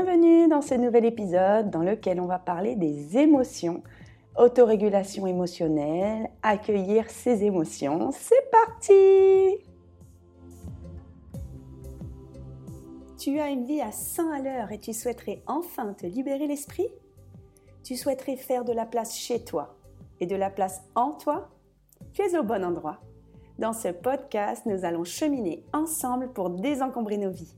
Bienvenue dans ce nouvel épisode dans lequel on va parler des émotions, autorégulation émotionnelle, accueillir ses émotions. C'est parti Tu as une vie à 100 à l'heure et tu souhaiterais enfin te libérer l'esprit? Tu souhaiterais faire de la place chez toi et de la place en toi? Tu es au bon endroit. Dans ce podcast, nous allons cheminer ensemble pour désencombrer nos vies.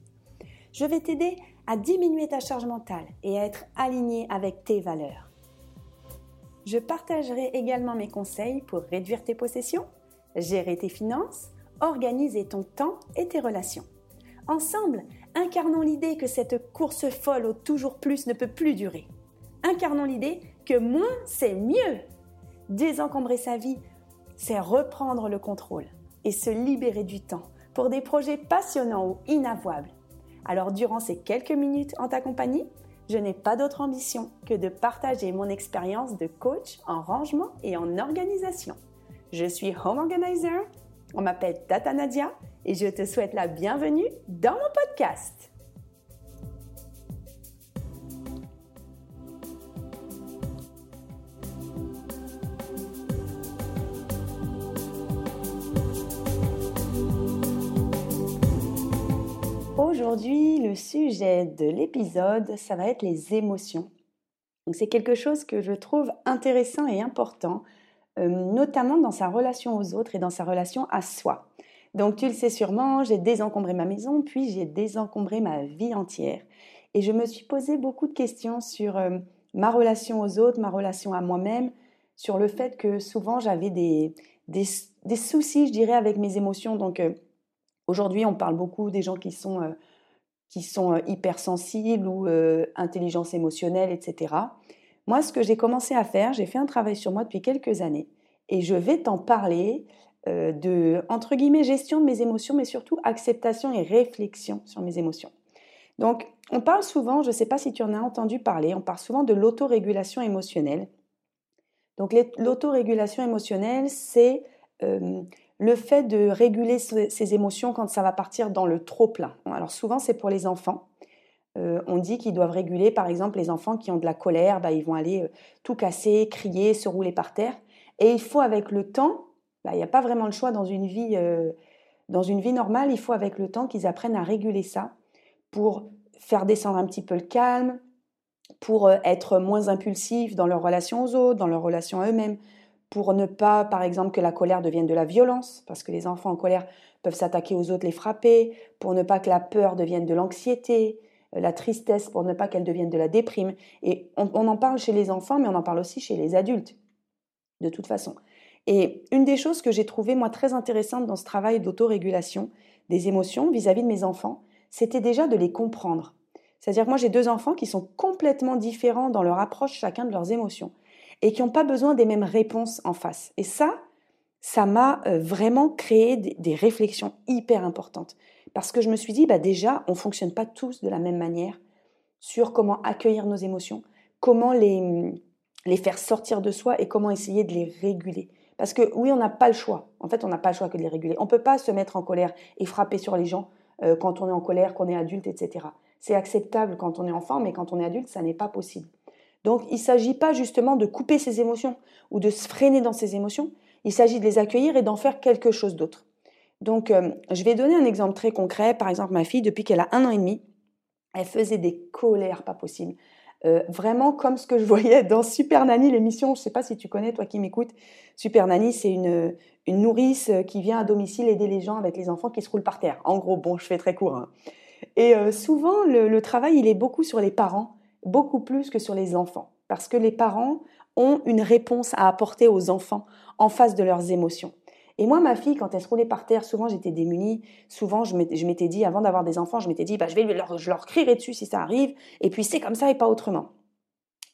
Je vais t'aider à diminuer ta charge mentale et à être aligné avec tes valeurs. Je partagerai également mes conseils pour réduire tes possessions, gérer tes finances, organiser ton temps et tes relations. Ensemble, incarnons l'idée que cette course folle au toujours plus ne peut plus durer. Incarnons l'idée que moins, c'est mieux. Désencombrer sa vie, c'est reprendre le contrôle et se libérer du temps pour des projets passionnants ou inavouables alors durant ces quelques minutes en ta compagnie, je n'ai pas d'autre ambition que de partager mon expérience de coach en rangement et en organisation. Je suis Home Organizer, on m'appelle Tata Nadia et je te souhaite la bienvenue dans mon podcast. Aujourd'hui, le sujet de l'épisode, ça va être les émotions. c'est quelque chose que je trouve intéressant et important, euh, notamment dans sa relation aux autres et dans sa relation à soi. Donc tu le sais sûrement, j'ai désencombré ma maison, puis j'ai désencombré ma vie entière. Et je me suis posé beaucoup de questions sur euh, ma relation aux autres, ma relation à moi-même, sur le fait que souvent j'avais des, des, soucis, je dirais, avec mes émotions. Donc euh, Aujourd'hui, on parle beaucoup des gens qui sont, euh, qui sont euh, hypersensibles ou euh, intelligence émotionnelle, etc. Moi, ce que j'ai commencé à faire, j'ai fait un travail sur moi depuis quelques années et je vais t'en parler de, entre guillemets, gestion de mes émotions, mais surtout acceptation et réflexion sur mes émotions. Donc, on parle souvent, je ne sais pas si tu en as entendu parler, on parle souvent de l'autorégulation émotionnelle. Donc, l'autorégulation émotionnelle, c'est le fait de réguler ses émotions quand ça va partir dans le trop plein. Alors souvent c'est pour les enfants. Euh, on dit qu'ils doivent réguler, par exemple, les enfants qui ont de la colère, bah, ils vont aller euh, tout casser, crier, se rouler par terre. Et il faut avec le temps, bah, il n'y a pas vraiment le choix dans une vie, euh, dans une vie normale, il faut avec le temps qu'ils apprennent à réguler ça pour faire descendre un petit peu le calme, pour être moins impulsifs dans leur relation aux autres, dans leur relation à eux-mêmes, pour ne pas, par exemple, que la colère devienne de la violence, parce que les enfants en colère peuvent s'attaquer aux autres, les frapper, pour ne pas que la peur devienne de l'anxiété, euh, la tristesse, pour ne pas qu'elle devienne de la déprime. Et on, en parle chez les enfants, mais on en parle aussi chez les adultes, de toute façon. Et une des choses que j'ai trouvé, moi, très intéressante dans ce travail d'autorégulation des émotions vis-à-vis -vis de mes enfants, c'était déjà de les comprendre. C'est-à-dire que moi, j'ai deux enfants qui sont complètement différents dans leur approche chacun de leurs émotions et qui n'ont pas besoin des mêmes réponses en face. Et ça, ça m'a euh, vraiment créé des, réflexions hyper importantes. Parce que je me suis dit, bah déjà, on ne fonctionne pas tous de la même manière sur comment accueillir nos émotions, comment les, faire sortir de soi et comment essayer de les réguler. Parce que oui, on n'a pas le choix. En fait, on n'a pas le choix que de les réguler. On ne peut pas se mettre en colère et frapper sur les gens euh, quand on est en colère, qu'on est adulte, etc. C'est acceptable quand on est enfant, mais quand on est adulte, ça n'est pas possible. Donc il ne s'agit pas justement de couper ses émotions ou de se freiner dans ses émotions, il s'agit de les accueillir et d'en faire quelque chose d'autre. Donc euh, je vais donner un exemple très concret. Par exemple, ma fille, depuis qu'elle a un an et demi, elle faisait des colères pas possibles. Euh, vraiment comme ce que je voyais dans Super Nanny, l'émission, je ne sais pas si tu connais, toi qui m'écoutes, Super Nanny, c'est une, nourrice qui vient à domicile aider les gens avec les enfants qui se roulent par terre. En gros, bon, je fais très court. Hein. Et euh, souvent, le, travail, il est beaucoup sur les parents beaucoup plus que sur les enfants, parce que les parents ont une réponse à apporter aux enfants en face de leurs émotions. Et moi, ma fille, quand elle se roulait par terre, souvent j'étais démunie. Souvent, je m'étais dit, avant d'avoir des enfants, je m'étais dit, bah, je vais leur, je crierai dessus si ça arrive. Et puis c'est comme ça et pas autrement.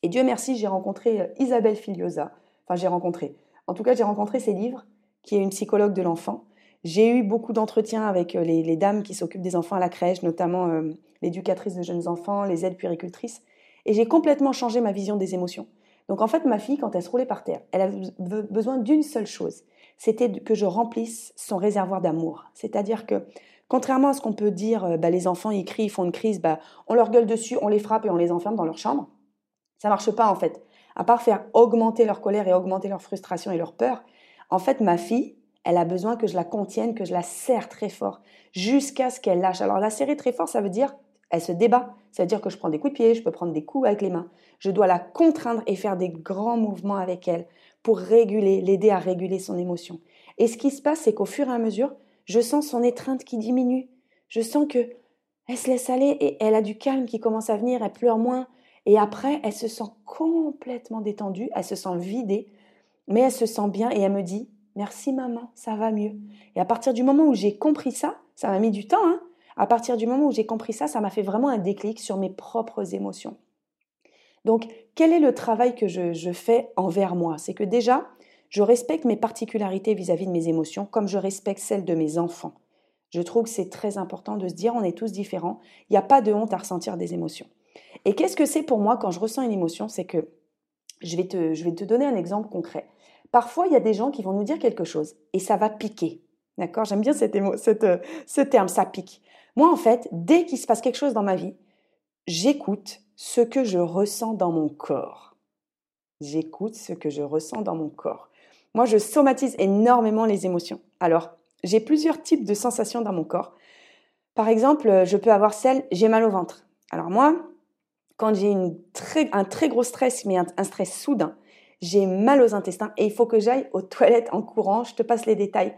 Et Dieu merci, j'ai rencontré euh, Isabelle Filiosa. Enfin, j'ai rencontré. En tout cas, j'ai rencontré ses livres, qui est une psychologue de l'enfant. J'ai eu beaucoup d'entretiens avec euh, les, dames qui s'occupent des enfants à la crèche, notamment euh, l'éducatrice de jeunes enfants, les aides puéricultrices. Et j'ai complètement changé ma vision des émotions. Donc en fait, ma fille, quand elle se roulait par terre, elle avait besoin d'une seule chose. C'était que je remplisse son réservoir d'amour. C'est-à-dire que Contrairement à ce qu'on peut dire, euh, bah, les enfants ils crient, ils font une crise, bah, on leur gueule dessus, on les frappe et on les enferme dans leur chambre. Ça marche pas en fait. À part faire augmenter leur colère et augmenter leur frustration et leur peur, en fait ma fille, elle a besoin que je la contienne, que je la serre très fort, jusqu'à ce qu'elle lâche. Alors la serrer très fort, ça veut dire elle se débat. Ça veut dire que je prends des coups de pied, je peux prendre des coups avec les mains. Je dois la contraindre et faire des grands mouvements avec elle pour réguler, l'aider à réguler son émotion. Et ce qui se passe, c'est qu'au fur et à mesure, je sens son étreinte qui diminue. Je sens que elle se laisse aller et elle a du calme qui commence à venir, elle pleure moins. Et après, elle se sent complètement détendue, elle se sent vidée, mais elle se sent bien et elle me dit Merci maman, ça va mieux. Et à partir du moment où j'ai compris ça, ça m'a mis du temps, hein, à partir du moment où j'ai compris ça, ça m'a fait vraiment un déclic sur mes propres émotions. Donc, quel est le travail que je, fais envers moi? C'est que déjà, je respecte mes particularités vis-à-vis de mes émotions comme je respecte celles de mes enfants. Je trouve que c'est très important de se dire on est tous différents, il n'y a pas de honte à ressentir des émotions. Et qu'est-ce que c'est pour moi quand je ressens une émotion? C'est que je vais, te, donner un exemple concret. Parfois, il y a des gens qui vont nous dire quelque chose et ça va piquer. D'accord? J'aime bien cette ce terme, ça pique. Moi, en fait, dès qu'il se passe quelque chose dans ma vie, j'écoute ce que je ressens dans mon corps. J'écoute ce que je ressens dans mon corps. Moi, je somatise énormément les émotions. Alors, j'ai plusieurs types de sensations dans mon corps. Par exemple, je peux avoir celle, j'ai mal au ventre. Alors moi, quand j'ai un très gros stress, mais un, stress soudain, j'ai mal aux intestins et il faut que j'aille aux toilettes en courant. Je te passe les détails.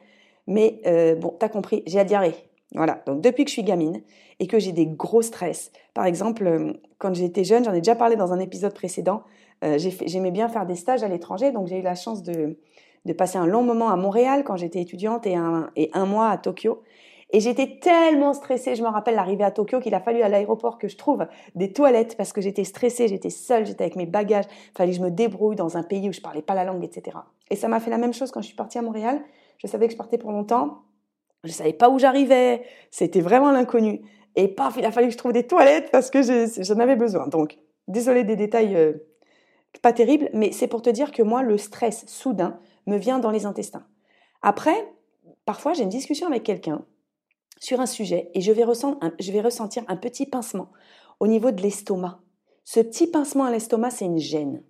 Mais euh, bon, t'as compris, j'ai la diarrhée. Voilà, donc depuis que je suis gamine et que j'ai des gros stress, par exemple, euh, quand j'étais jeune, j'en ai déjà parlé dans un épisode précédent, euh, j'aimais bien faire des stages à l'étranger, donc j'ai eu la chance de, passer un long moment à Montréal quand j'étais étudiante et un, et un mois à Tokyo. Et j'étais tellement stressée, je me rappelle l'arrivée à Tokyo qu'il a fallu à l'aéroport que je trouve des toilettes parce que j'étais stressée, j'étais seule, j'étais avec mes bagages, fallait que je me débrouille dans un pays où je parlais pas la langue, etc. Et ça m'a fait la même chose quand je suis partie à Montréal. Je savais que je partais pour longtemps. Je savais pas où j'arrivais. C'était vraiment l'inconnu. Et paf, il a fallu que je trouve des toilettes parce que j'en avais besoin. Donc, désolé des détails euh, pas terribles, mais c'est pour te dire que moi, le stress soudain me vient dans les intestins. Après, parfois, j'ai une discussion avec quelqu'un sur un sujet et je vais, je vais ressentir un petit pincement au niveau de l'estomac. Ce petit pincement à l'estomac, c'est une gêne.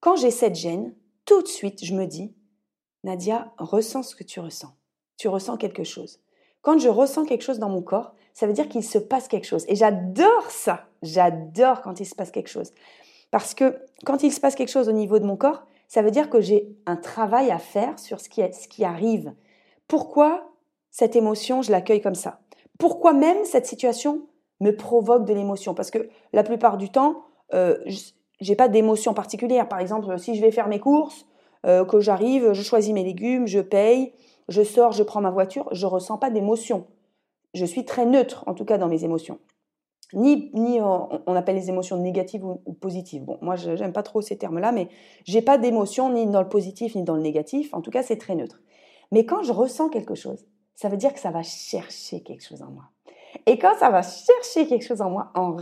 Quand j'ai cette gêne, tout de suite, je me dis, Nadia, ressens ce que tu ressens tu ressens quelque chose. Quand je ressens quelque chose dans mon corps, ça veut dire qu'il se passe quelque chose. Et j'adore ça. J'adore quand il se passe quelque chose. Parce que quand il se passe quelque chose au niveau de mon corps, ça veut dire que j'ai un travail à faire sur ce qui, est, ce qui arrive. Pourquoi cette émotion, je l'accueille comme ça? Pourquoi même cette situation me provoque de l'émotion? Parce que la plupart du temps, euh, j'ai pas d'émotion particulière. Par exemple, si je vais faire mes courses, euh, que j'arrive, je choisis mes légumes, je paye, je sors, je prends ma voiture, je ressens pas d'émotion. Je suis très neutre, en tout cas dans mes émotions. Ni, ni on appelle les émotions négatives ou, positives. Bon, moi, j'aime pas trop ces termes-là, mais j'ai pas d'émotion ni dans le positif ni dans le négatif. En tout cas, c'est très neutre. Mais quand je ressens quelque chose, ça veut dire que ça va chercher quelque chose en moi. Et quand ça va chercher quelque chose en moi, en,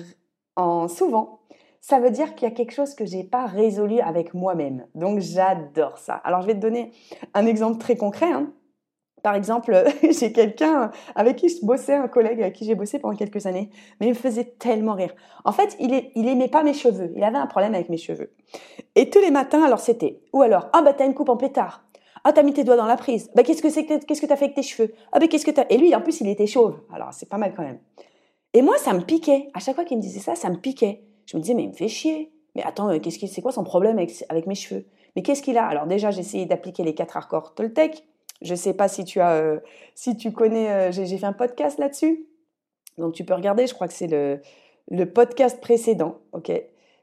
en souvent, ça veut dire qu'il y a quelque chose que j'ai pas résolu avec moi-même. Donc j'adore ça. Alors je vais te donner un exemple très concret. Hein. Par exemple, j'ai quelqu'un avec qui je bossais, un collègue avec qui j'ai bossé pendant quelques années, mais il me faisait tellement rire. En fait, il, est, il aimait pas mes cheveux. Il avait un problème avec mes cheveux. Et tous les matins, alors c'était, ou alors, ah bah t'as une coupe en pétard. Ah t'as mis tes doigts dans la prise. Bah qu'est-ce que c'est qu'est-ce que t'as fait avec tes cheveux? Ah bah qu'est-ce que t'as Et lui, en plus, il était chauve. Alors c'est pas mal quand même. Et moi, ça me piquait. À chaque fois qu'il me disait ça, ça me piquait. Je me disais, mais il me fait chier. Mais attends, euh, qu'est-ce c'est quoi son problème avec, avec mes cheveux? Mais qu'est-ce qu'il a? Alors déjà, j'ai essayé d'appliquer les quatre accords Toltec. Je ne sais pas si tu as, euh, si tu connais, euh, j'ai fait un podcast là-dessus. Donc tu peux regarder, je crois que c'est le, le podcast précédent, ok?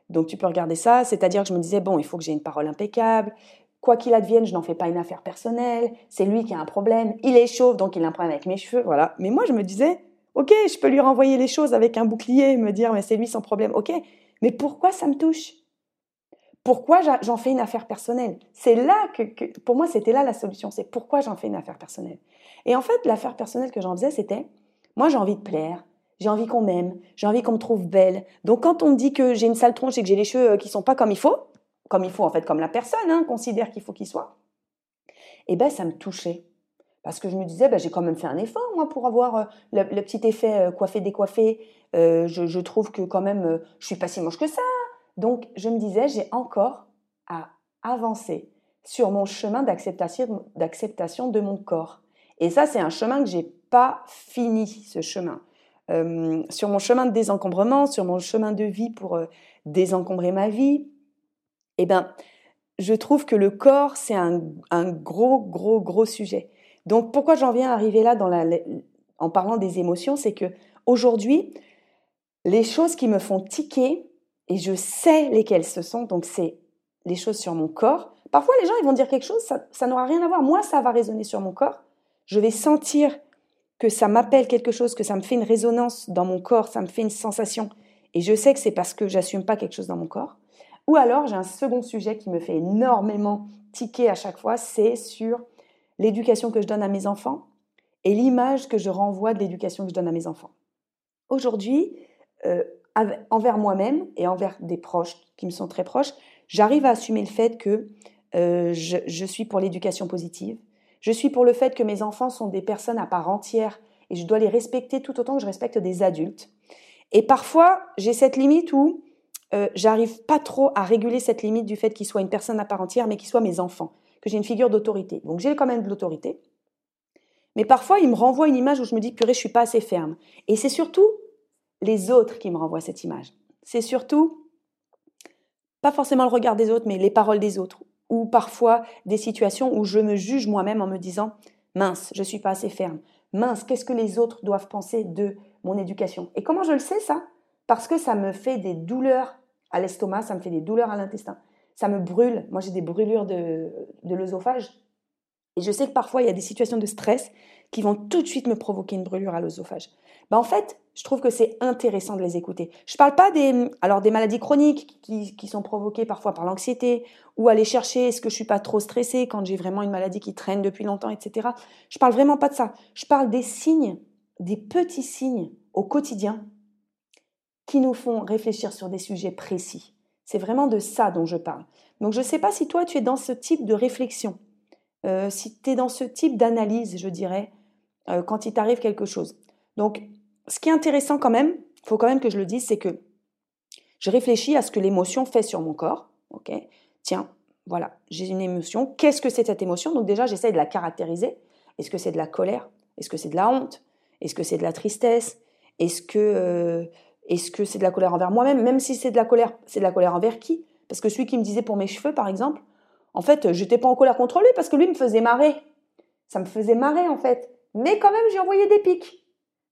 Donc tu peux regarder ça, c'est-à-dire que je me disais, bon, il faut que j'ai une parole impeccable, quoi qu'il advienne, je n'en fais pas une affaire personnelle, c'est lui qui a un problème, il est chauve, donc il a un problème avec mes cheveux, voilà. Mais moi, je me disais, ok, je peux lui renvoyer les choses avec un bouclier, me dire, mais c'est lui son problème, ok, mais pourquoi ça me touche? Pourquoi j'en fais une affaire personnelle? C'est là que, pour moi, c'était là la solution. C'est pourquoi j'en fais une affaire personnelle. Et en fait, l'affaire personnelle que j'en faisais, c'était, moi, j'ai envie de plaire, j'ai envie qu'on m'aime, j'ai envie qu'on me trouve belle. Donc, quand on me dit que j'ai une sale tronche et que j'ai les cheveux euh, qui sont pas comme il faut, comme il faut en fait, comme la personne hein, considère qu'il faut qu'ils soient, eh ben, ça me touchait parce que je me disais, bah, j'ai quand même fait un effort, moi, pour avoir euh, le, petit effet euh, coiffé, décoiffé. Euh, je, trouve que quand même, je suis pas si moche que ça. Donc, je me disais, j'ai encore à avancer sur mon chemin d'acceptation, de mon corps. Et ça, c'est un chemin que j'ai pas fini, ce chemin. sur mon chemin de désencombrement, sur mon chemin de vie pour désencombrer ma vie, eh ben, je trouve que le corps, c'est un, gros, gros, gros sujet. Donc, pourquoi j'en viens à arriver là en parlant des émotions, c'est que aujourd'hui, les choses qui me font tiquer, et je sais lesquelles ce sont, donc c'est les choses sur mon corps. Parfois, les gens, ils vont dire quelque chose, ça, n'aura rien à voir. Moi, ça va résonner sur mon corps. Je vais sentir que ça m'appelle quelque chose, que ça me fait une résonance dans mon corps, ça me fait une sensation. Et je sais que c'est parce que j'assume pas quelque chose dans mon corps. Ou alors, j'ai un second sujet qui me fait énormément tiquer à chaque fois, c'est sur l'éducation que je donne à mes enfants et l'image que je renvoie de l'éducation que je donne à mes enfants. Aujourd'hui, euh, envers moi-même et envers des proches qui me sont très proches, j'arrive à assumer le fait que euh, je, suis pour l'éducation positive. Je suis pour le fait que mes enfants sont des personnes à part entière et je dois les respecter tout autant que je respecte des adultes. Et parfois, j'ai cette limite où euh, j'arrive pas trop à réguler cette limite du fait qu'ils soient une personne à part entière, mais qu'ils soient mes enfants, que j'ai une figure d'autorité. Donc j'ai quand même de l'autorité. Mais parfois, ils me renvoient une image où je me dis, purée, je suis pas assez ferme. Et c'est surtout les autres qui me renvoient cette image. C'est surtout, pas forcément le regard des autres, mais les paroles des autres. Ou parfois des situations où je me juge moi-même en me disant, mince, je suis pas assez ferme. Mince, qu'est-ce que les autres doivent penser de mon éducation? Et comment je le sais ça? Parce que ça me fait des douleurs à l'estomac, ça me fait des douleurs à l'intestin. Ça me brûle. Moi, j'ai des brûlures de, de l'œsophage. Et je sais que parfois, il y a des situations de stress qui vont tout de suite me provoquer une brûlure à l'œsophage. Ben, en fait, je trouve que c'est intéressant de les écouter. Je ne parle pas des, alors des maladies chroniques qui, qui sont provoquées parfois par l'anxiété ou aller chercher est-ce que je suis pas trop stressée quand j'ai vraiment une maladie qui traîne depuis longtemps, etc. Je parle vraiment pas de ça. Je parle des signes, des petits signes au quotidien qui nous font réfléchir sur des sujets précis. C'est vraiment de ça dont je parle. Donc je ne sais pas si toi tu es dans ce type de réflexion, euh, si tu es dans ce type d'analyse, je dirais, euh, quand il t'arrive quelque chose. Donc ce qui est intéressant quand même, il faut quand même que je le dise, c'est que je réfléchis à ce que l'émotion fait sur mon corps. Ok, tiens, voilà, j'ai une émotion. Qu'est-ce que c'est cette émotion? Donc déjà, j'essaie de la caractériser. Est-ce que c'est de la colère? Est-ce que c'est de la honte? Est-ce que c'est de la tristesse? Est-ce que euh, est-ce que c'est de la colère envers moi-même? Même si c'est de la colère, c'est de la colère envers qui? Parce que celui qui me disait pour mes cheveux, par exemple, en fait, j'étais pas en colère contre lui parce que lui me faisait marrer. Ça me faisait marrer, en fait. Mais quand même, j'ai envoyé des pics.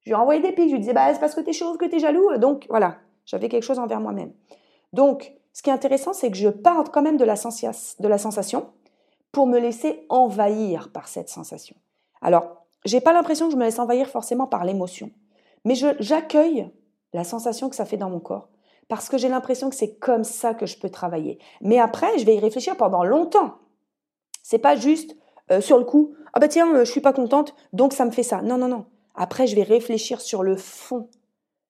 J'ai envoyé des pics. Je lui disais, bah, c'est parce que t'es chauve, que t'es jaloux. Donc, voilà. J'avais quelque chose envers moi-même. Donc, ce qui est intéressant, c'est que je parle quand même de la, de la sensation pour me laisser envahir par cette sensation. Alors, j'ai pas l'impression que je me laisse envahir forcément par l'émotion, mais j'accueille la sensation que ça fait dans mon corps, parce que j'ai l'impression que c'est comme ça que je peux travailler. Mais après, je vais y réfléchir pendant longtemps. C'est pas juste euh, sur le coup, ah bah tiens, euh, je suis pas contente, donc ça me fait ça. Non, non, non. Après, je vais réfléchir sur le fond,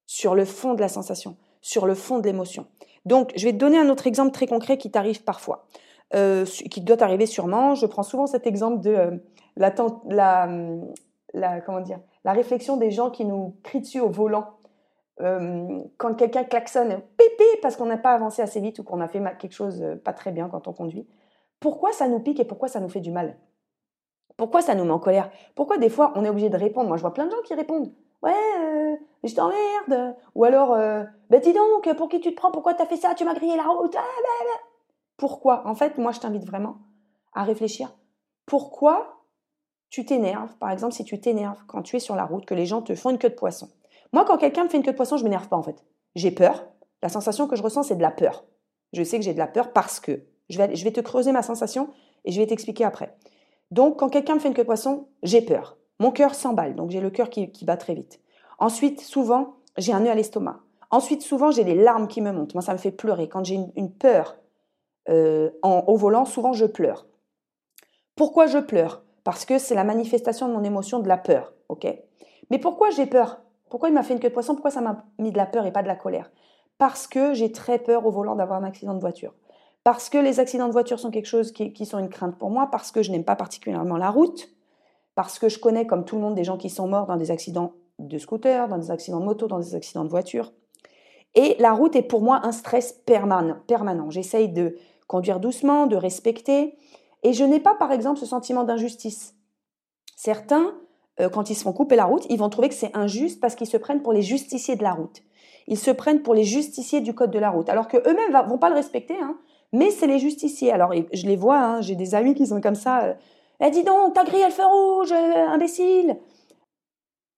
sur le fond de la sensation, sur le fond de l'émotion. Donc, je vais te donner un autre exemple très concret qui t'arrive parfois, euh, qui doit t'arriver sûrement. Je prends souvent cet exemple de la, la, la, comment dire, la réflexion des gens qui nous crient dessus au volant euh, quand quelqu'un klaxonne pipi parce qu'on n'a pas avancé assez vite ou qu'on a fait quelque chose euh, pas très bien quand on conduit, pourquoi ça nous pique et pourquoi ça nous fait du mal? Pourquoi ça nous met en colère? Pourquoi des fois on est obligé de répondre? Moi je vois plein de gens qui répondent. Ouais, euh, je t'emmerde. Ou alors euh, Bah dis donc, pour qui tu te prends? Pourquoi t'as fait ça? Tu m'as grillé la route. Ah, Pourquoi? En fait, moi je t'invite vraiment à réfléchir. Pourquoi tu t'énerves? Par exemple, si tu t'énerves quand tu es sur la route, que les gens te font une queue de poisson moi, quand quelqu'un me fait une queue de poisson, je m'énerve pas en fait. J'ai peur. La sensation que je ressens, c'est de la peur. Je sais que j'ai de la peur parce que. Je vais, te creuser ma sensation et je vais t'expliquer après. Donc, quand quelqu'un me fait une queue de poisson, j'ai peur. Mon cœur s'emballe, donc j'ai le cœur qui, bat très vite. Ensuite, souvent, j'ai un nœud à l'estomac. Ensuite, souvent, j'ai les larmes qui me montent. Moi, ça me fait pleurer. Quand j'ai une, peur euh, au volant, souvent, je pleure. Pourquoi je pleure? Parce que c'est la manifestation de mon émotion de la peur. Mais pourquoi j'ai peur? Pourquoi il m'a fait une queue de poisson? Pourquoi ça m'a mis de la peur et pas de la colère? Parce que j'ai très peur au volant d'avoir un accident de voiture. Parce que les accidents de voiture sont quelque chose qui, sont une crainte pour moi, parce que je n'aime pas particulièrement la route, parce que je connais, comme tout le monde, des gens qui sont morts dans des accidents de scooter, dans des accidents de moto, dans des accidents de voiture. Et la route est pour moi un stress permanent. permanent. J'essaye de conduire doucement, de respecter. Et je n'ai pas, par exemple, ce sentiment d'injustice. Certains, euh, quand ils se font couper la route, ils vont trouver que c'est injuste parce qu'ils se prennent pour les justiciers de la route. Ils se prennent pour les justiciers du code de la route, alors qu'eux-mêmes ne vont pas le respecter, hein, mais c'est les justiciers. Alors, je les vois, hein, j'ai des amis qui sont comme ça. Euh, eh, dis donc, t'as grillé le feu rouge, euh, imbécile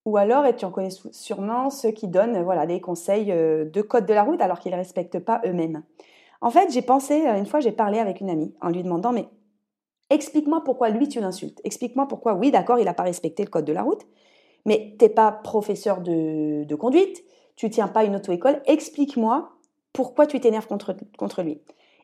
ou alors, tu en connais sûrement ceux qui donnent voilà, des conseils de code de la route alors qu'ils ne respectent pas eux-mêmes. En fait, j'ai pensé, une fois j'ai parlé avec une amie en lui demandant, mais Explique-moi pourquoi lui tu l'insultes. Explique-moi pourquoi, oui, d'accord, il n'a pas respecté le code de la route, mais tu n'es pas professeur de, conduite, tu tiens pas une auto-école. Explique-moi pourquoi tu t'énerves contre, contre lui.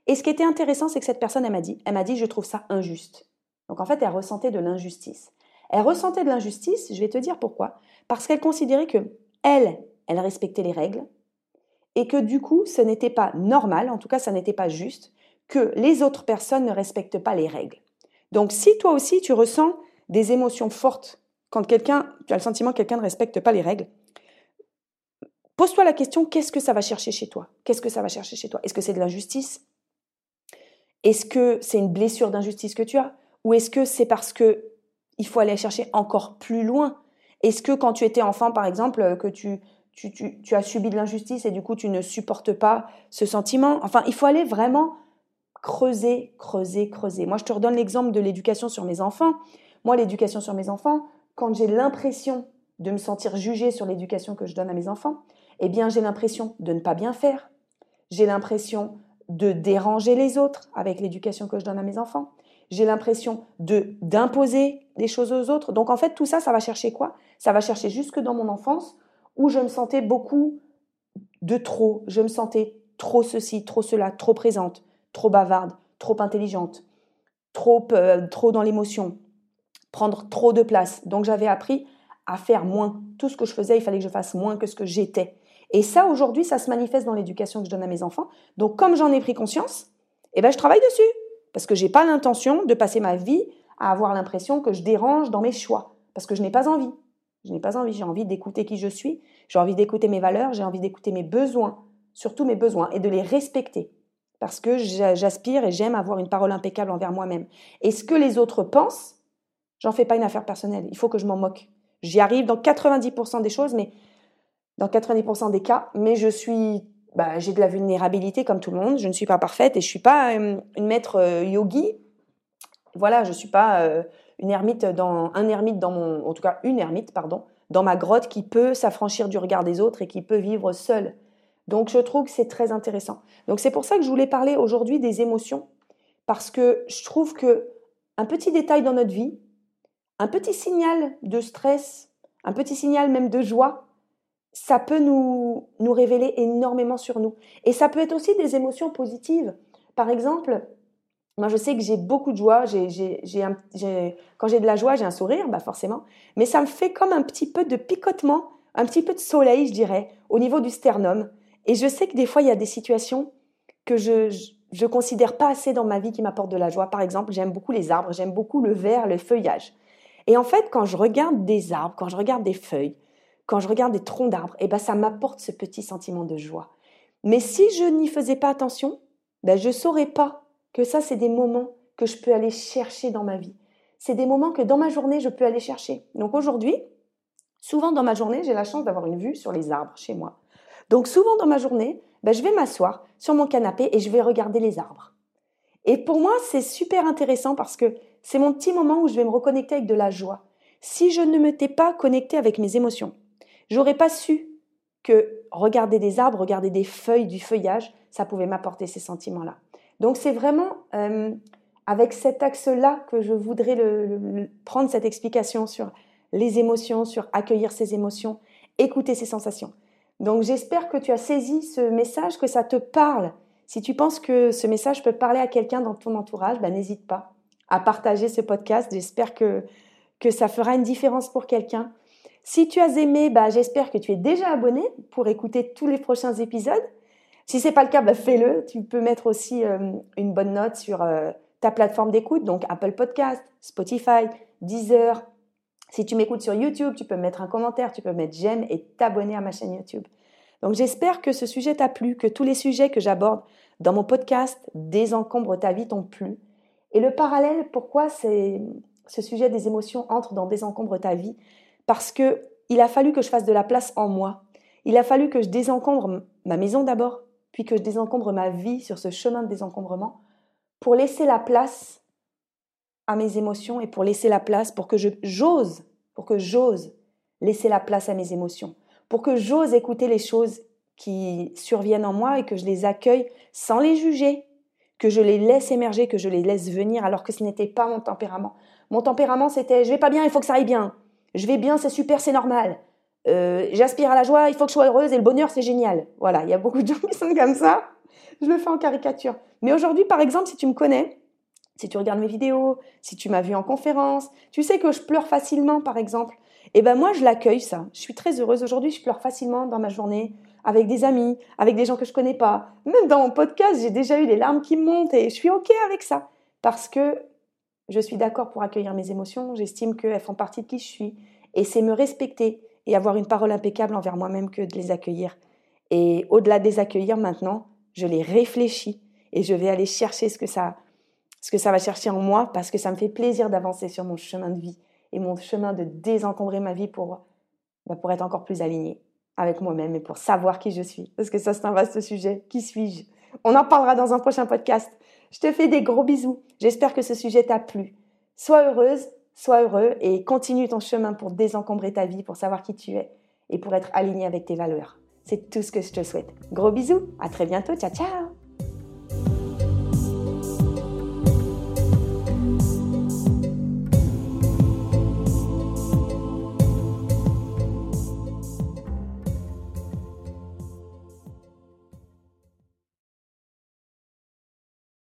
Et ce qui était intéressant, c'est que cette personne, elle m'a dit, elle m'a dit, je trouve ça injuste. Donc en fait, elle ressentait de l'injustice. Elle ressentait de l'injustice, je vais te dire pourquoi. Parce qu'elle considérait que elle, elle respectait les règles et que du coup, ce n'était pas normal, en tout cas, ça n'était pas juste que les autres personnes ne respectent pas les règles. Donc si toi aussi tu ressens des émotions fortes quand quelqu'un, tu as le sentiment que quelqu'un ne respecte pas les règles, pose-toi la question qu'est-ce que ça va chercher chez toi? Qu'est-ce que ça va chercher chez toi? Est-ce que c'est de l'injustice? Est-ce que c'est une blessure d'injustice que tu as? Ou est-ce que c'est parce que il faut aller chercher encore plus loin? Est-ce que quand tu étais enfant, par exemple, que tu, tu, tu as subi de l'injustice et du coup tu ne supportes pas ce sentiment? Enfin, il faut aller vraiment creuser, creuser, creuser. Moi, je te redonne l'exemple de l'éducation sur mes enfants. Moi, l'éducation sur mes enfants, quand j'ai l'impression de me sentir jugée sur l'éducation que je donne à mes enfants, eh bien, j'ai l'impression de ne pas bien faire. J'ai l'impression de déranger les autres avec l'éducation que je donne à mes enfants. J'ai l'impression de d'imposer des choses aux autres. Donc en fait, tout ça, ça va chercher quoi? Ça va chercher jusque dans mon enfance où je me sentais beaucoup de trop. Je me sentais trop ceci, trop cela, trop présente, trop bavarde, trop intelligente, trop, euh, trop dans l'émotion, prendre trop de place. Donc j'avais appris à faire moins. Tout ce que je faisais, il fallait que je fasse moins que ce que j'étais. Et ça, aujourd'hui, ça se manifeste dans l'éducation que je donne à mes enfants. Donc comme j'en ai pris conscience, eh ben, je travaille dessus. Parce que je n'ai pas l'intention de passer ma vie à avoir l'impression que je dérange dans mes choix. Parce que je n'ai pas envie. Je n'ai pas envie. J'ai envie d'écouter qui je suis. J'ai envie d'écouter mes valeurs. J'ai envie d'écouter mes besoins. Surtout mes besoins. Et de les respecter parce que j'aspire et j'aime avoir une parole impeccable envers moi-même. Et ce que les autres pensent, j'en fais pas une affaire personnelle. Il faut que je m'en moque. J'y arrive dans 90% des choses, mais dans 90% des cas, mais je suis, bah, j'ai de la vulnérabilité comme tout le monde. Je ne suis pas parfaite et je suis pas une maître euh, yogi. Voilà, je suis pas euh, une ermite dans un ermite dans mon, en tout cas une ermite, pardon, dans ma grotte qui peut s'affranchir du regard des autres et qui peut vivre seule donc je trouve que c'est très intéressant. Donc c'est pour ça que je voulais parler aujourd'hui des émotions parce que je trouve que un petit détail dans notre vie, un petit signal de stress, un petit signal même de joie, ça peut nous, nous révéler énormément sur nous. Et ça peut être aussi des émotions positives. Par exemple, moi, je sais que j'ai beaucoup de joie. Quand j'ai de la joie, j'ai un sourire, bah forcément. Mais ça me fait comme un petit peu de picotement, un petit peu de soleil, je dirais, au niveau du sternum. Et je sais que des fois, il y a des situations que je, je, considère pas assez dans ma vie qui m'apportent de la joie. Par exemple, j'aime beaucoup les arbres, j'aime beaucoup le vert, le feuillage. Et en fait, quand je regarde des arbres, quand je regarde des feuilles, quand je regarde des troncs d'arbres, eh ben, ça m'apporte ce petit sentiment de joie. Mais si je n'y faisais pas attention, ben, je saurais pas que ça, c'est des moments que je peux aller chercher dans ma vie. C'est des moments que dans ma journée, je peux aller chercher. Donc aujourd'hui, souvent dans ma journée, j'ai la chance d'avoir une vue sur les arbres chez moi. Donc souvent dans ma journée, ben, je vais m'asseoir sur mon canapé et je vais regarder les arbres. Et pour moi, c'est super intéressant parce que c'est mon petit moment où je vais me reconnecter avec de la joie. Si je ne m'étais pas connectée avec mes émotions, j'aurais pas su que regarder des arbres, regarder des feuilles, du feuillage, ça pouvait m'apporter ces sentiments-là. Donc c'est vraiment euh, avec cet axe-là que je voudrais prendre cette explication sur les émotions, sur accueillir ces émotions, écouter ces sensations. Donc j'espère que tu as saisi ce message, que ça te parle. Si tu penses que ce message peut parler à quelqu'un dans ton entourage, ben, n'hésite pas à partager ce podcast. J'espère que, ça fera une différence pour quelqu'un. Si tu as aimé, ben, j'espère que tu es déjà abonné pour écouter tous les prochains épisodes. Si c'est pas le cas, ben, fais-le. Tu peux mettre aussi euh, une bonne note sur euh, ta plateforme d'écoute, donc Apple Podcast, Spotify, Deezer, Si tu m'écoutes sur YouTube, tu peux mettre un commentaire, tu peux mettre j'aime et t'abonner à ma chaîne YouTube. Donc j'espère que ce sujet t'a plu, que tous les sujets que j'aborde dans mon podcast Désencombre ta vie t'ont plu. Et le parallèle, pourquoi ce sujet des émotions entre dans Désencombre ta vie? Parce que il a fallu que je fasse de la place en moi. Il a fallu que je désencombre ma maison d'abord, puis que je désencombre ma vie sur ce chemin de désencombrement pour laisser la place à mes émotions et pour laisser la place pour que j'ose, pour que j'ose laisser la place à mes émotions, pour que j'ose écouter les choses qui surviennent en moi et que je les accueille sans les juger, que je les laisse émerger, que je les laisse venir alors que ce n'était pas mon tempérament. Mon tempérament c'était je vais pas bien, il faut que ça aille bien. Je vais bien, c'est super, c'est normal. Euh, j'aspire à la joie, il faut que je sois heureuse et le bonheur c'est génial. Voilà, il y a beaucoup de gens qui sont comme ça. Je le fais en caricature. Mais aujourd'hui, par exemple, si tu me connais, si tu regardes mes vidéos, si tu m'as vu en conférence, tu sais que je pleure facilement, par exemple. Et eh ben moi, je l'accueille ça. Je suis très heureuse aujourd'hui. Je pleure facilement dans ma journée avec des amis, avec des gens que je connais pas. Même dans mon podcast, j'ai déjà eu des larmes qui montent et je suis ok avec ça parce que je suis d'accord pour accueillir mes émotions. J'estime qu'elles font partie de qui je suis et c'est me respecter et avoir une parole impeccable envers moi-même que de les accueillir. Et au-delà de les accueillir maintenant, je les réfléchis et je vais aller chercher ce que ça ce que ça va chercher en moi parce que ça me fait plaisir d'avancer sur mon chemin de vie et mon chemin de désencombrer ma vie pour, bah, pour être encore plus alignée avec moi-même et pour savoir qui je suis. Parce que ça, c'est un vaste sujet. Qui suis-je? On en parlera dans un prochain podcast. Je te fais des gros bisous. J'espère que ce sujet t'a plu. Sois heureuse, sois heureux et continue ton chemin pour désencombrer ta vie, pour savoir qui tu es et pour être aligné avec tes valeurs. C'est tout ce que je te souhaite. Gros bisous, à très bientôt, ciao ciao